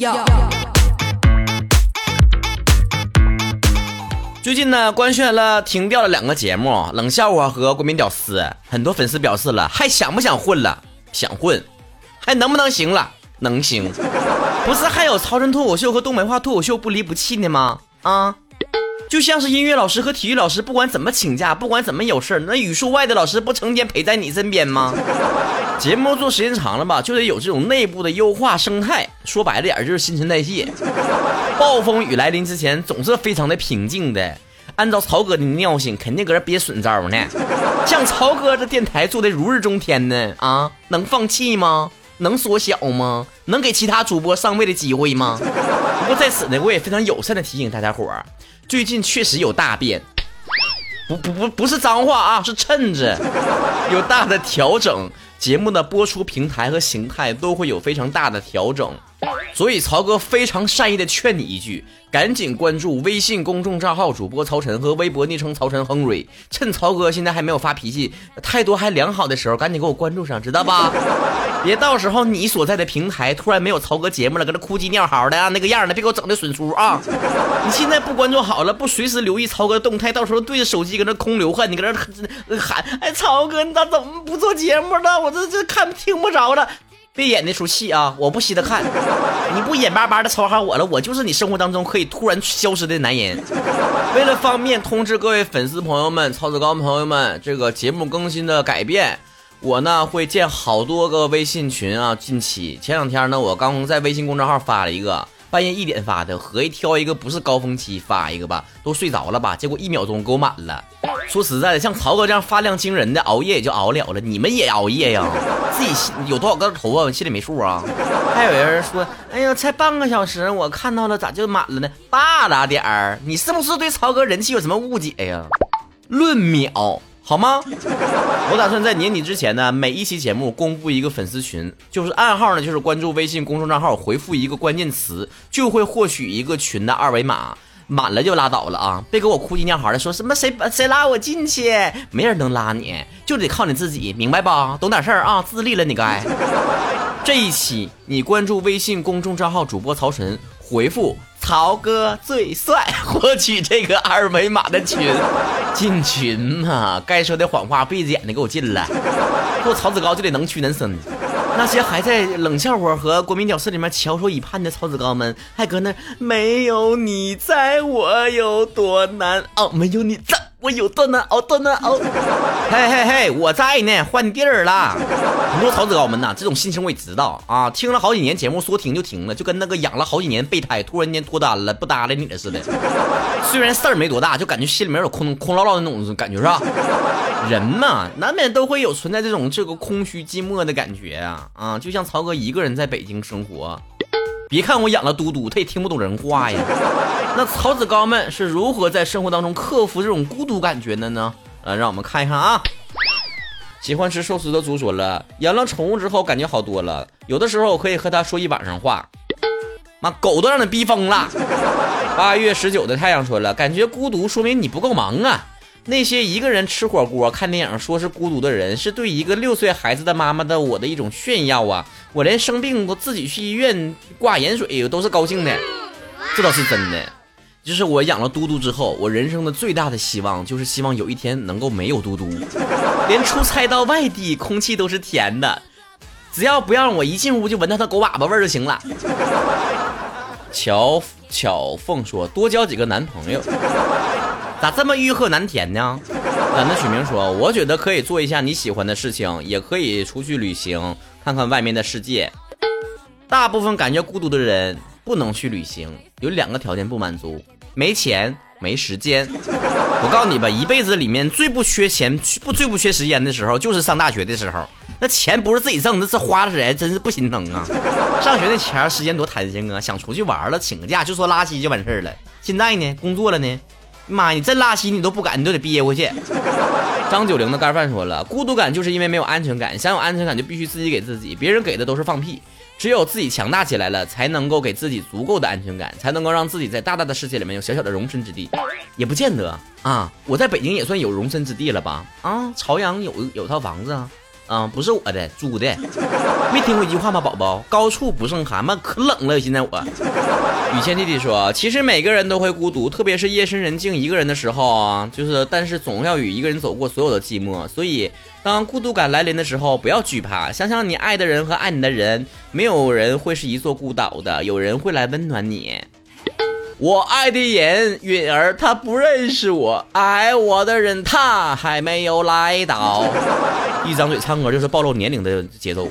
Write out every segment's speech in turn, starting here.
要。最近呢，官宣了停掉了两个节目，《冷笑话》和《国民屌丝》。很多粉丝表示了，还想不想混了？想混，还能不能行了？能行。不是还有超人脱口秀和东北话脱口秀不离不弃的吗？啊，就像是音乐老师和体育老师，不管怎么请假，不管怎么有事儿那语数外的老师不成天陪在你身边吗？节目做时间长了吧，就得有这种内部的优化生态。说白了点就是新陈代谢。暴风雨来临之前，总是非常的平静的。按照曹哥的尿性，肯定搁这憋损招呢。像曹哥这电台做的如日中天呢，啊，能放弃吗？能缩小吗？能给其他主播上位的机会吗？不过在此呢，我也非常友善的提醒大家伙儿，最近确实有大变，不不不不是脏话啊，是称着，有大的调整。节目的播出平台和形态都会有非常大的调整，所以曹哥非常善意的劝你一句：赶紧关注微信公众账号主播曹晨和微博昵称曹晨亨瑞，趁曹哥现在还没有发脾气、态度还良好的时候，赶紧给我关注上，知道吧？别到时候你所在的平台突然没有曹哥节目了，搁这哭鸡尿嚎的啊，那个样的，别给我整的损出啊！你现在不关注好了，不随时留意曹哥动态，到时候对着手机搁那空流汗，你搁那 喊，哎，曹哥你咋怎么不做节目了？我这这看听不着了，别演那出戏啊！我不稀得看，你不眼巴巴的瞅好我了，我就是你生活当中可以突然消失的男人。为了方便通知各位粉丝朋友们、曹子高朋友们，这个节目更新的改变。我呢会建好多个微信群啊，近期前两天呢，我刚在微信公众号发了一个，半夜一点发的，合计挑一个不是高峰期发一个吧，都睡着了吧，结果一秒钟给我满了。说实在的，像曹哥这样发量惊人的，熬夜也就熬了了，你们也熬夜呀？自己心有多少根头啊？心里没数啊？还有人说，哎呀，才半个小时，我看到了，咋就满了呢？大了点儿，你是不是对曹哥人气有什么误解呀？论秒。好吗？我打算在年底之前呢，每一期节目公布一个粉丝群，就是暗号呢，就是关注微信公众账号，回复一个关键词，就会获取一个群的二维码。满了就拉倒了啊！别给我哭唧尿嚎的，说什么谁谁拉我进去，没人能拉你，就得靠你自己，明白吧？懂点事儿啊，自立了你该。这一期你关注微信公众账号主播曹晨，回复。曹哥最帅，获取这个二维码的群，进群嘛，该说的谎话闭着眼睛给我进来。不，曹子高就得能屈能伸。那些还在冷笑话和国民屌丝里面翘首以盼的曹子高们，还搁那没有你在我有多难熬，没有你在。我有多难熬，多难熬！嘿嘿嘿，我在呢，换地儿了。很多曹子高们呐，这种心情我也知道啊。听了好几年节目，说停就停了，就跟那个养了好几年备胎，突然间脱单了，不搭理你了似的。虽然事儿没多大，就感觉心里面有空空落落的那种感觉，是吧？人嘛，难免都会有存在这种这个空虚寂寞的感觉啊啊！就像曹哥一个人在北京生活，别看我养了嘟嘟，他也听不懂人话呀。那曹子高们是如何在生活当中克服这种孤独感觉的呢？呃，让我们看一看啊。喜欢吃寿司的猪说了，养了宠物之后感觉好多了，有的时候我可以和它说一晚上话。妈，狗都让你逼疯了。八月十九的太阳说了，感觉孤独说明你不够忙啊。那些一个人吃火锅、看电影说是孤独的人，是对一个六岁孩子的妈妈的我的一种炫耀啊。我连生病都自己去医院挂盐水都是高兴的，这倒是真的。就是我养了嘟嘟之后，我人生的最大的希望就是希望有一天能够没有嘟嘟，连出差到外地，空气都是甜的，只要不让我一进屋就闻到它狗粑粑味儿就行了。乔巧凤说：“多交几个男朋友，咋这么欲壑难填呢？”懒得取名说：“我觉得可以做一下你喜欢的事情，也可以出去旅行，看看外面的世界。大部分感觉孤独的人。”不能去旅行，有两个条件不满足：没钱、没时间。我告诉你吧，一辈子里面最不缺钱、不最不缺时间的时候，就是上大学的时候。那钱不是自己挣，那是花的人，真是不心疼啊！上学那钱时间多弹性啊，想出去玩了，请个假就说拉稀就完事儿了。现在呢，工作了呢，妈，你真拉稀你都不敢，你都得憋回去。张九龄的干饭说了，孤独感就是因为没有安全感，想有安全感就必须自己给自己，别人给的都是放屁。只有自己强大起来了，才能够给自己足够的安全感，才能够让自己在大大的世界里面有小小的容身之地，也不见得啊。我在北京也算有容身之地了吧？啊，朝阳有有套房子啊，啊，不是我的，租的。没听过一句话吗，宝宝？高处不胜寒，妈可冷了，现在我。雨谦弟弟说，其实每个人都会孤独，特别是夜深人静一个人的时候啊，就是，但是总要与一个人走过所有的寂寞。所以，当孤独感来临的时候，不要惧怕，想想你爱的人和爱你的人，没有人会是一座孤岛的，有人会来温暖你。我爱的人允儿，他不认识我；爱我的人，他还没有来到。一张嘴唱歌就是暴露年龄的节奏。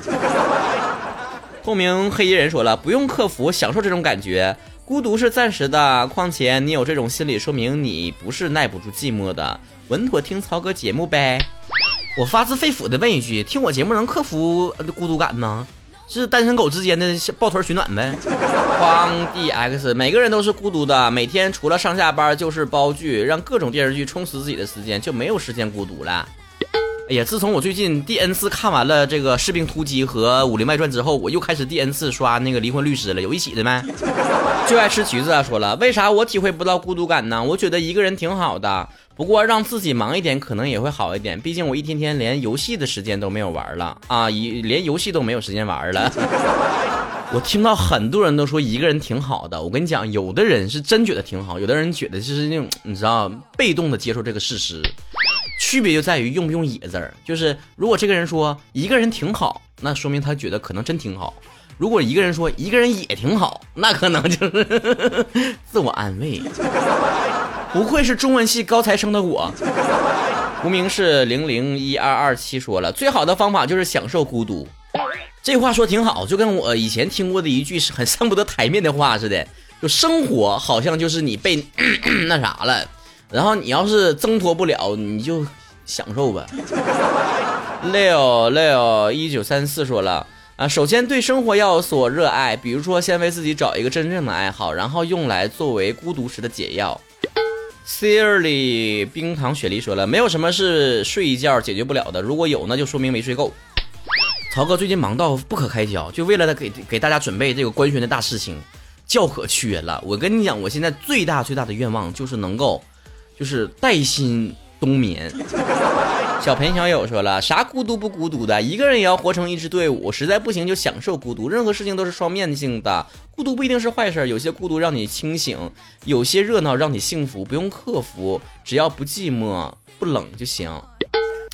透明黑衣人说了，不用克服，享受这种感觉。孤独是暂时的，况且你有这种心理，说明你不是耐不住寂寞的。稳妥听曹哥节目呗。我发自肺腑的问一句，听我节目能克服孤独感吗？是单身狗之间的抱团取暖呗。荒 D X，每个人都是孤独的，每天除了上下班就是煲剧，让各种电视剧充实自己的时间，就没有时间孤独了。哎呀，自从我最近第 N 次看完了这个《士兵突击》和《武林外传》之后，我又开始第 N 次刷那个《离婚律师》了。有一起的没？就爱吃橘子啊！说了，为啥我体会不到孤独感呢？我觉得一个人挺好的，不过让自己忙一点可能也会好一点。毕竟我一天天连游戏的时间都没有玩了啊，一连游戏都没有时间玩了。我听到很多人都说一个人挺好的，我跟你讲，有的人是真觉得挺好，有的人觉得就是那种你知道，被动的接受这个事实。区别就在于用不用“野”字儿，就是如果这个人说一个人挺好，那说明他觉得可能真挺好；如果一个人说一个人也挺好，那可能就是 自我安慰。不愧是中文系高材生的我。无名氏零零一二二七说了，最好的方法就是享受孤独。这话说挺好，就跟我以前听过的一句是很上不得台面的话似的，就生活好像就是你被 那啥了。然后你要是挣脱不了，你就享受吧。Leo Leo 一九三四说了啊，首先对生活要有所热爱，比如说先为自己找一个真正的爱好，然后用来作为孤独时的解药。Siri 冰糖雪梨说了，没有什么是睡一觉解决不了的，如果有那就说明没睡够。曹哥最近忙到不可开交，就为了给给大家准备这个官宣的大事情，叫可缺了。我跟你讲，我现在最大最大的愿望就是能够。就是带薪冬眠。小裴小友说了，啥孤独不孤独的，一个人也要活成一支队伍，实在不行就享受孤独。任何事情都是双面性的，孤独不一定是坏事，有些孤独让你清醒，有些热闹让你幸福，不用克服，只要不寂寞不冷就行。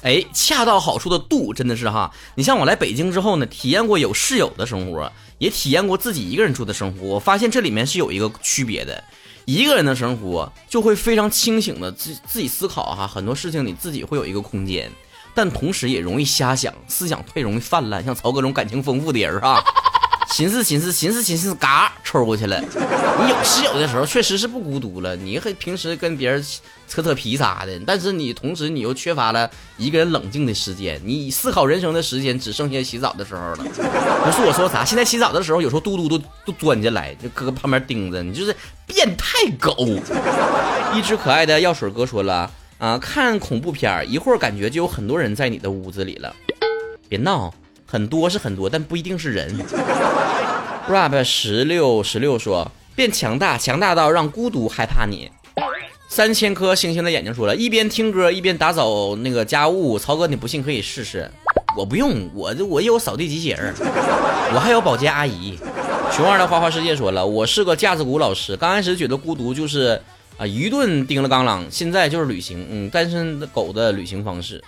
哎，恰到好处的度真的是哈，你像我来北京之后呢，体验过有室友的生活，也体验过自己一个人住的生活，我发现这里面是有一个区别的。一个人的生活就会非常清醒的自自己思考哈，很多事情你自己会有一个空间，但同时也容易瞎想，思想太容易泛滥。像曹哥这种感情丰富的人哈。寻思寻思寻思寻思，嘎抽过去了。你有室友的时候，确实是不孤独了。你和平时跟别人扯扯皮啥的，但是你同时你又缺乏了一个人冷静的时间。你思考人生的时间只剩下洗澡的时候了。不是我说啥，现在洗澡的时候，有时候嘟嘟都都钻进来，就搁旁边盯着你，就是变态狗。一只可爱的药水哥说了啊，看恐怖片一会儿感觉就有很多人在你的屋子里了。别闹。很多是很多，但不一定是人。Rap 十六十六说变强大，强大到让孤独害怕你。三千颗星星的眼睛说了一边听歌一边打扫那个家务。曹哥，你不信可以试试。我不用，我我有扫地机器人，我还有保洁阿姨。熊二的花花世界说了，我是个架子鼓老师。刚开始觉得孤独就是啊一顿叮了当啷，现在就是旅行，嗯，单身狗的旅行方式。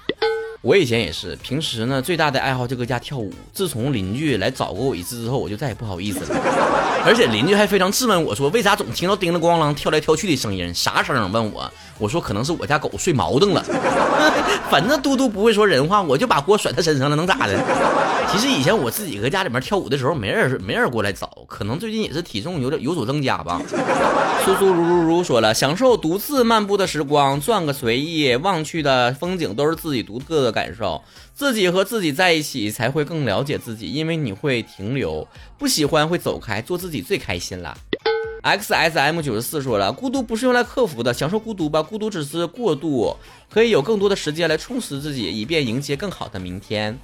我以前也是，平时呢最大的爱好就搁家跳舞。自从邻居来找过我一次之后，我就再也不好意思了。而且邻居还非常质问我说：“为啥总听到叮了咣啷跳来跳去的声音？啥声？”问我，我说可能是我家狗睡毛瞪了。反正嘟嘟不会说人话，我就把锅甩他身上了，能咋的？其实以前我自己搁家里面跳舞的时候，没人没人过来找，可能最近也是体重有点有所增加吧。苏苏如如如说了，享受独自漫步的时光，转个随意，望去的风景都是自己独特的感受。自己和自己在一起才会更了解自己，因为你会停留，不喜欢会走开，做自己最开心了。X S M 九十四说了，孤独不是用来克服的，享受孤独吧，孤独只是过渡，可以有更多的时间来充实自己，以便迎接更好的明天。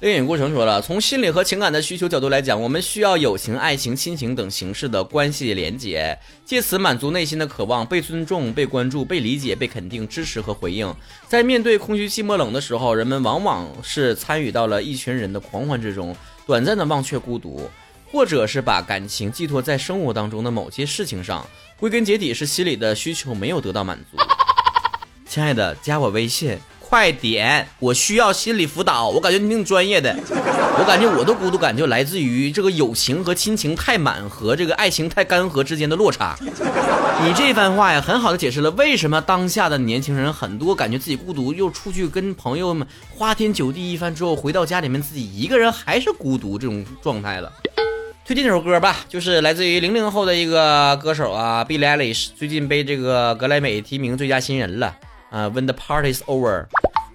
另影过程说了，从心理和情感的需求角度来讲，我们需要友情、爱情、亲情等形式的关系连结，借此满足内心的渴望，被尊重、被关注、被理解、被肯定、支持和回应。在面对空虚、寂寞、冷的时候，人们往往是参与到了一群人的狂欢之中，短暂的忘却孤独，或者是把感情寄托在生活当中的某些事情上。归根结底是心理的需求没有得到满足。亲爱的，加我微信。快点！我需要心理辅导。我感觉你挺专业的。我感觉我的孤独感就来自于这个友情和亲情太满和这个爱情太干涸之间的落差。你这番话呀，很好的解释了为什么当下的年轻人很多感觉自己孤独，又出去跟朋友们花天酒地一番之后，回到家里面自己一个人还是孤独这种状态了。推荐这首歌吧，就是来自于零零后的一个歌手啊，Billie Eilish，最近被这个格莱美提名最佳新人了。啊，When the party's over，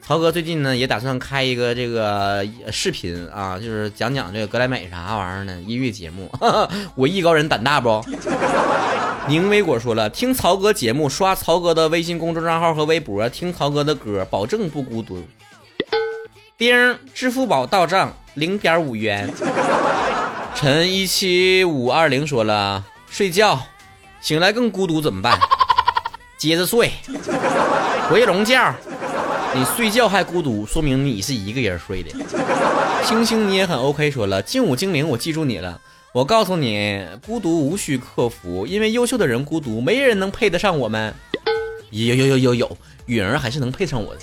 曹哥最近呢也打算开一个这个视频啊，就是讲讲这个格莱美啥玩意儿呢？音乐节目，我艺高人胆大不？宁威果说了，听曹哥节目，刷曹哥的微信公众账号和微博，听曹哥的歌，保证不孤独。丁，支付宝到账零点五元。陈一七五二零说了，睡觉，醒来更孤独怎么办？接着睡。回笼觉，你睡觉还孤独，说明你是一个人睡的。星星你也很 OK，说了劲舞精灵，我记住你了。我告诉你，孤独无需克服，因为优秀的人孤独，没人能配得上我们。有有有有有，允儿还是能配上我的。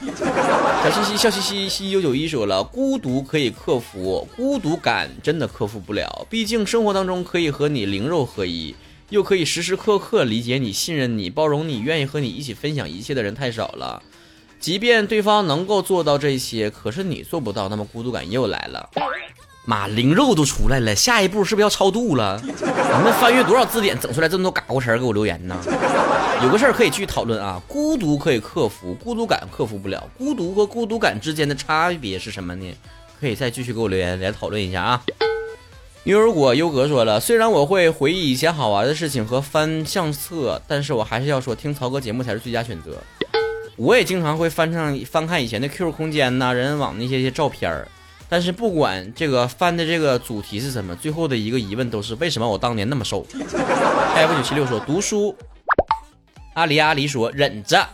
小西西笑嘻嘻西九九一说了，孤独可以克服，孤独感真的克服不了，毕竟生活当中可以和你灵肉合一。又可以时时刻刻理解你、信任你、包容你、愿意和你一起分享一切的人太少了。即便对方能够做到这些，可是你做不到，那么孤独感又来了。妈，灵肉都出来了，下一步是不是要超度了？你们翻阅多少字典，整出来这么多嘎咕词儿给我留言呢？有个事儿可以继续讨论啊，孤独可以克服，孤独感克服不了。孤独和孤独感之间的差别是什么呢？可以再继续给我留言来讨论一下啊。牛油果优格说了，虽然我会回忆以前好玩的事情和翻相册，但是我还是要说，听曹哥节目才是最佳选择。我也经常会翻上翻看以前的 QQ 空间呐、人人网那些些照片儿，但是不管这个翻的这个主题是什么，最后的一个疑问都是为什么我当年那么瘦。F 九七六说读书，阿狸阿狸说忍着。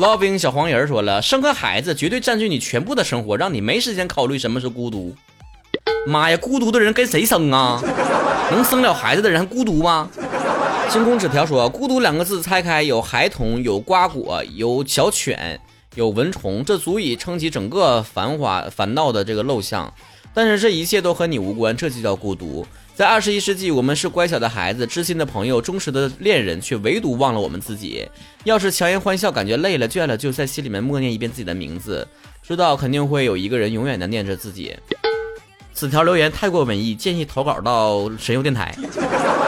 老兵小黄人说了，生个孩子绝对占据你全部的生活，让你没时间考虑什么是孤独。妈呀，孤独的人跟谁生啊？能生了孩子的人还孤独吗？星空纸条说，孤独两个字拆开，有孩童，有瓜果，有小犬，有蚊虫，这足以撑起整个繁华烦闹的这个陋巷。但是这一切都和你无关，这就叫孤独。在二十一世纪，我们是乖巧的孩子，知心的朋友，忠实的恋人，却唯独忘了我们自己。要是强颜欢笑，感觉累了倦了，就在心里面默念一遍自己的名字，知道肯定会有一个人永远的念着自己。此条留言太过文艺，建议投稿到神游电台。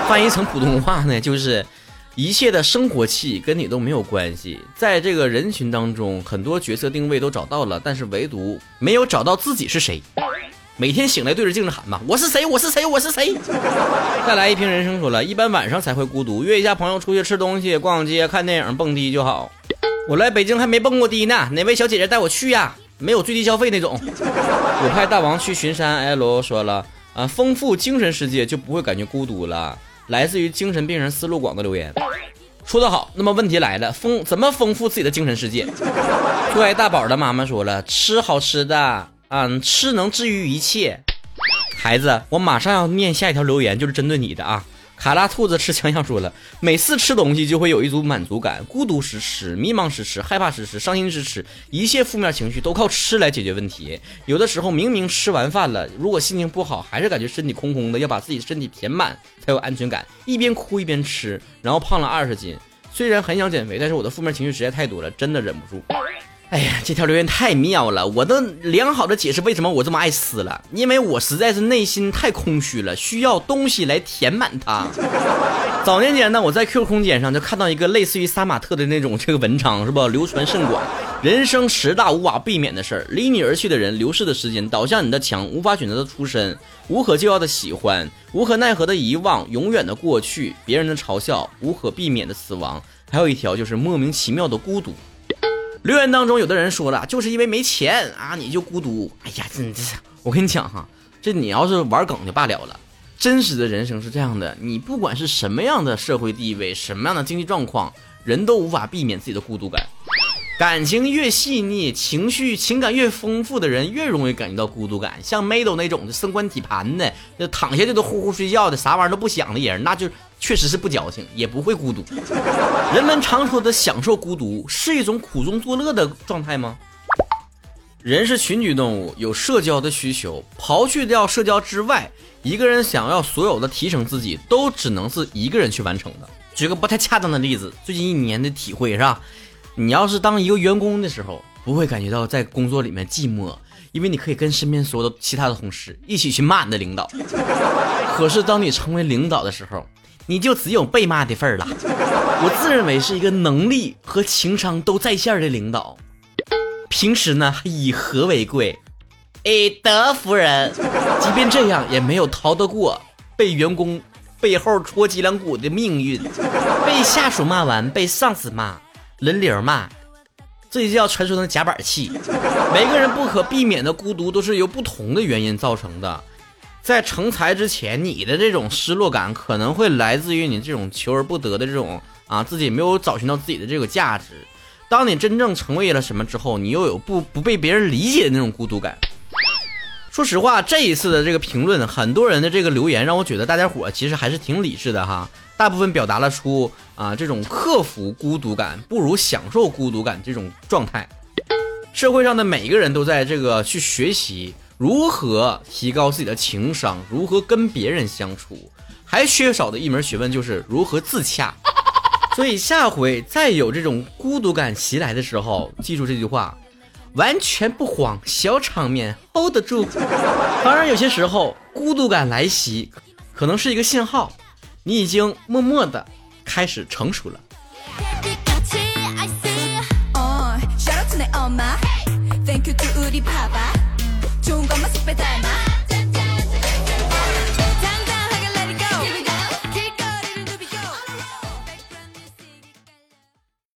翻译成普通话呢，就是一切的生活气跟你都没有关系。在这个人群当中，很多角色定位都找到了，但是唯独没有找到自己是谁。每天醒来对着镜子喊吧：“我是谁？我是谁？我是谁？”再来一瓶人生说了，一般晚上才会孤独，约一下朋友出去吃东西、逛街、看电影、蹦迪就好。我来北京还没蹦过迪呢，哪位小姐姐带我去呀？没有最低消费那种。我派大王去巡山。L 说了啊，丰富精神世界就不会感觉孤独了。来自于精神病人思路广的留言，说得好。那么问题来了，丰怎么丰富自己的精神世界？最爱大宝的妈妈说了，吃好吃的嗯，吃能治愈一切。孩子，我马上要念下一条留言，就是针对你的啊。卡拉兔子吃枪样说了，每次吃东西就会有一组满足感，孤独时吃，迷茫时吃，害怕时吃，伤心时吃，一切负面情绪都靠吃来解决问题。有的时候明明吃完饭了，如果心情不好，还是感觉身体空空的，要把自己身体填满才有安全感。一边哭一边吃，然后胖了二十斤。虽然很想减肥，但是我的负面情绪实在太多了，真的忍不住。哎呀，这条留言太妙了！我都良好的解释为什么我这么爱撕了，因为我实在是内心太空虚了，需要东西来填满它。早年间呢，我在 QQ 空间上就看到一个类似于杀马特的那种这个文章，是不？流传甚广。人生十大无法避免的事儿：离你而去的人，流逝的时间，倒向你的墙，无法选择的出身，无可救药的喜欢，无可奈何的遗忘，永远的过去，别人的嘲笑，无可避免的死亡。还有一条就是莫名其妙的孤独。留言当中有的人说了，就是因为没钱啊，你就孤独。哎呀，真的是，我跟你讲哈，这你要是玩梗就罢了了，真实的人生是这样的，你不管是什么样的社会地位，什么样的经济状况，人都无法避免自己的孤独感。感情越细腻，情绪情感越丰富的人，越容易感觉到孤独感。像 Mado 那种的升官体盘的，就躺下就都呼呼睡觉的，啥玩意儿都不想的人，那就确实是不矫情，也不会孤独。人们常说的享受孤独，是一种苦中作乐的状态吗？人是群居动物，有社交的需求。刨去掉社交之外，一个人想要所有的提升自己，都只能是一个人去完成的。举个不太恰当的例子，最近一年的体会是吧？你要是当一个员工的时候，不会感觉到在工作里面寂寞，因为你可以跟身边所有的其他的同事一起去骂你的领导。可是当你成为领导的时候，你就只有被骂的份儿了。我自认为是一个能力和情商都在线的领导，平时呢以和为贵，以，德服人。即便这样，也没有逃得过被员工背后戳脊梁骨的命运，被下属骂完，被上司骂。轮流骂，这就叫传说中的夹板气。每个人不可避免的孤独都是由不同的原因造成的。在成才之前，你的这种失落感可能会来自于你这种求而不得的这种啊，自己没有找寻到自己的这个价值。当你真正成为了什么之后，你又有不不被别人理解的那种孤独感。说实话，这一次的这个评论，很多人的这个留言让我觉得大家伙其实还是挺理智的哈。大部分表达了出啊这种克服孤独感不如享受孤独感这种状态。社会上的每一个人都在这个去学习如何提高自己的情商，如何跟别人相处，还缺少的一门学问就是如何自洽。所以下回再有这种孤独感袭来的时候，记住这句话。完全不慌，小场面 hold 得住。当然，有些时候孤独感来袭，可能是一个信号，你已经默默的开始成熟了。Thank you to Ciągam na spytań